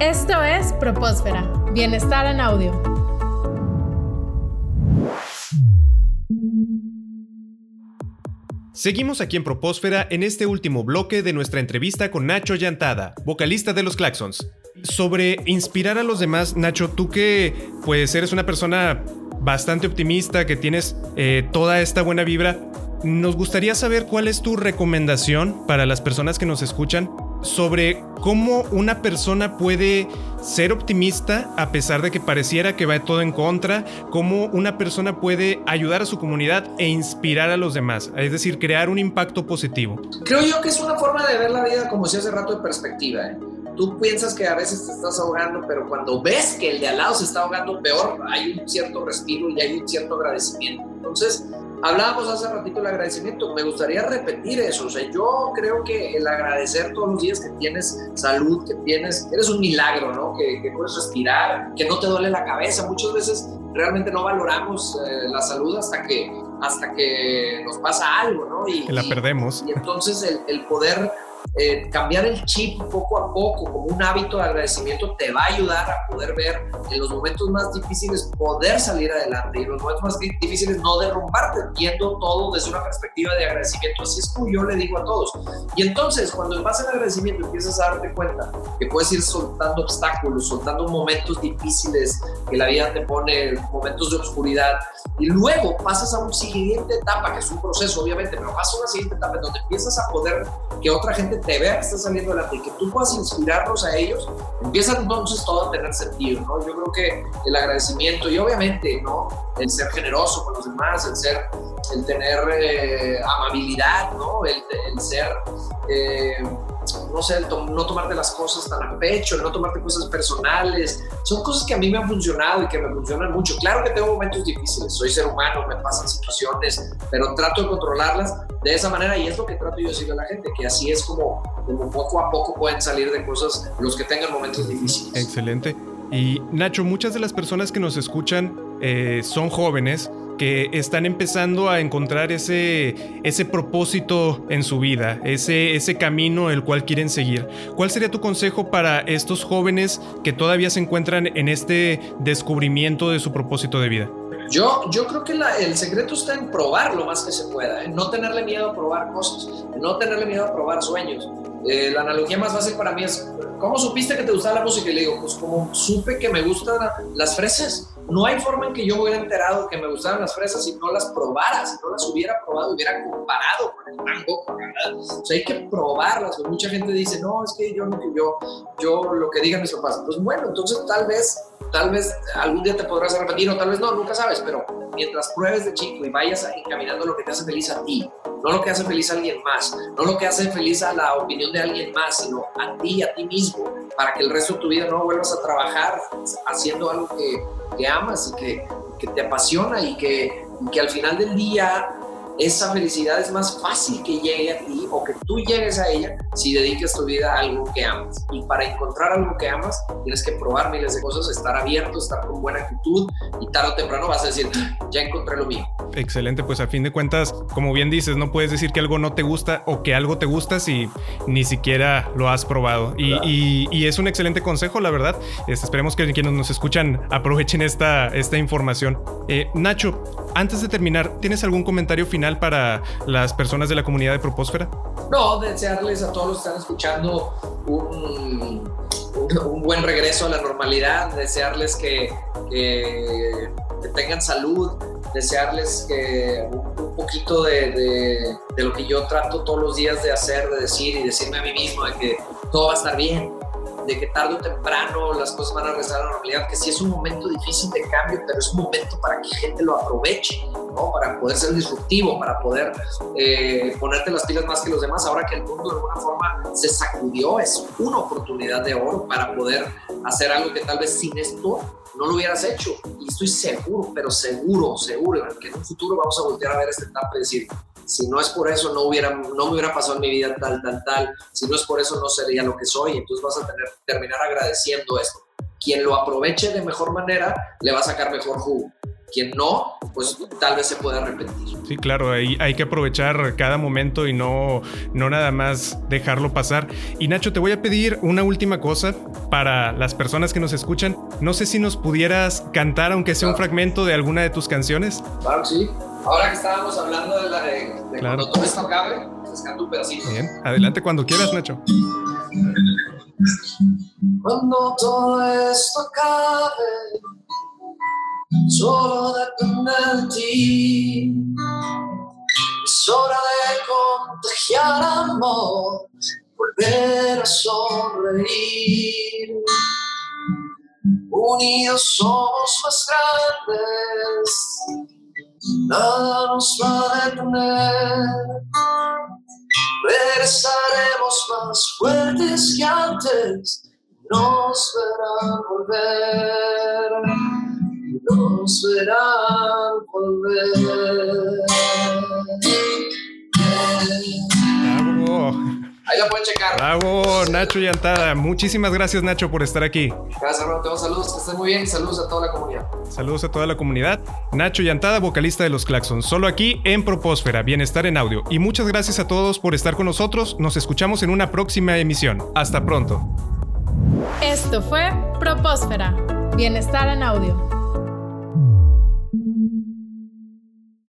Esto es Propósfera, Bienestar en Audio. Seguimos aquí en Propósfera en este último bloque de nuestra entrevista con Nacho Llantada, vocalista de los Claxons. Sobre inspirar a los demás, Nacho, tú que pues eres una persona bastante optimista, que tienes eh, toda esta buena vibra, nos gustaría saber cuál es tu recomendación para las personas que nos escuchan sobre cómo una persona puede ser optimista a pesar de que pareciera que va todo en contra, cómo una persona puede ayudar a su comunidad e inspirar a los demás, es decir, crear un impacto positivo. Creo yo que es una forma de ver la vida como si hace rato de perspectiva. ¿eh? Tú piensas que a veces te estás ahogando, pero cuando ves que el de al lado se está ahogando peor, hay un cierto respiro y hay un cierto agradecimiento. Entonces, Hablábamos hace ratito del agradecimiento, me gustaría repetir eso, o sea, yo creo que el agradecer todos los días que tienes salud, que tienes, eres un milagro, ¿no? Que, puedes respirar, que no te duele la cabeza, muchas veces realmente no valoramos eh, la salud hasta que, hasta que nos pasa algo, ¿no? Y, la perdemos. Y, entonces el, el poder eh, cambiar el chip poco a poco como un hábito de agradecimiento te va a ayudar a poder ver en los momentos más difíciles poder salir adelante y en los momentos más difíciles no derrumbarte viendo todo desde una perspectiva de agradecimiento. Así es como yo le digo a todos. Y entonces cuando en al agradecimiento empiezas a darte cuenta que puedes ir soltando obstáculos, soltando momentos difíciles que la vida te pone, momentos de oscuridad y luego pasas a una siguiente etapa que es un proceso obviamente, pero pasas a una siguiente etapa en donde empiezas a poder que otra gente te vea que está saliendo adelante y que tú puedas inspirarlos a ellos, empieza entonces todo a tener sentido, ¿no? Yo creo que el agradecimiento y obviamente, ¿no? El ser generoso con los demás, el ser, el tener eh, amabilidad, ¿no? El, el ser... Eh, no sé, no tomarte las cosas tan a pecho, no tomarte cosas personales. Son cosas que a mí me han funcionado y que me funcionan mucho. Claro que tengo momentos difíciles, soy ser humano, me pasan situaciones, pero trato de controlarlas de esa manera y es lo que trato yo de decirle a la gente, que así es como, como poco a poco pueden salir de cosas los que tengan momentos difíciles. Excelente. Y Nacho, muchas de las personas que nos escuchan eh, son jóvenes que están empezando a encontrar ese, ese propósito en su vida, ese, ese camino el cual quieren seguir. ¿Cuál sería tu consejo para estos jóvenes que todavía se encuentran en este descubrimiento de su propósito de vida? Yo, yo creo que el secreto está en probar lo más que se pueda, en no tenerle miedo a probar cosas, en no tenerle miedo a probar sueños. Eh, la analogía más fácil para mí es, ¿cómo supiste que te gustaba la música? Y le digo, pues como supe que me gustan las fresas no hay forma en que yo hubiera enterado que me gustaban las fresas si no las probara, si no las hubiera probado, hubiera comparado con el mango. O sea, hay que probarlas. Mucha gente dice, no, es que yo, yo, yo lo que digan mis papás. Pues bueno, entonces tal vez, tal vez algún día te podrás arrepentir o tal vez no, nunca sabes, pero mientras pruebes de chico y vayas encaminando lo que te hace feliz a ti, no lo que hace feliz a alguien más, no lo que hace feliz a la opinión de alguien más, sino a ti, a ti mismo, para que el resto de tu vida no vuelvas a trabajar haciendo algo que que amas y que, te apasiona y que al final del día esa felicidad es más fácil que llegue a ti o que tú llegues a ella si dedicas tu vida a algo que amas. Y para encontrar algo que amas, tienes que probar miles de cosas, estar abierto, estar con buena actitud y tarde o temprano vas a decir, ya encontré lo mío. Excelente, pues a fin de cuentas, como bien dices, no puedes decir que algo no te gusta o que algo te gusta si ni siquiera lo has probado. Y, y, es un excelente consejo, la verdad. Este, esperemos que quienes nos escuchan aprovechen esta, esta información. Eh, Nacho, antes de terminar, ¿tienes algún comentario final para las personas de la comunidad de Propósfera? No, desearles a todos los que están escuchando un, un, buen regreso a la normalidad, desearles que, que, tengan salud, desearles que un, poquito de, de, de, lo que yo trato todos los días de hacer, de decir y decirme a mí mismo de que todo va a estar bien, de que tarde o temprano las cosas van a regresar a la normalidad, que sí es un momento difícil de cambio, pero es un momento para que gente lo aproveche, ¿no? para poder ser disruptivo, para poder eh, ponerte las pilas más que los demás. Ahora que el mundo de alguna forma se sacudió, es una oportunidad de oro para poder hacer algo que tal vez sin esto no lo hubieras hecho. Y estoy seguro, pero seguro, seguro, que en un futuro vamos a voltear a ver esta etapa y decir, si no es por eso no, hubiera, no me hubiera pasado en mi vida tal, tal, tal, si no es por eso no sería lo que soy, entonces vas a tener, terminar agradeciendo esto. Quien lo aproveche de mejor manera le va a sacar mejor jugo. Quien no, pues tal vez se pueda repetir. Sí, claro, hay, hay que aprovechar cada momento y no, no nada más dejarlo pasar. Y Nacho, te voy a pedir una última cosa para las personas que nos escuchan. No sé si nos pudieras cantar, aunque sea un fragmento de alguna de tus canciones. Claro que sí. Ahora que estábamos hablando de, la de, cuando todo esto acabe, pues canto un pedacito. Bien, adelante cuando quieras, Nacho. Cuando todo esto acabe, solo depende de ti. Es hora de contagiar amor, volver a sonreír. Unidos somos más grandes, nada nos va a detener. Regresaremos más fuertes que antes, nos verán volver nos verán volver. Bravo. Ahí la pueden checar. Bravo, Nacho Yantada. Muchísimas gracias, Nacho, por estar aquí. Gracias, hermano. Te saludos, que estén muy bien y saludos a toda la comunidad. Saludos a toda la comunidad. Nacho Yantada, vocalista de los Claxons, solo aquí en Propósfera, Bienestar en Audio. Y muchas gracias a todos por estar con nosotros. Nos escuchamos en una próxima emisión. Hasta pronto. Esto fue Propósfera, Bienestar en Audio.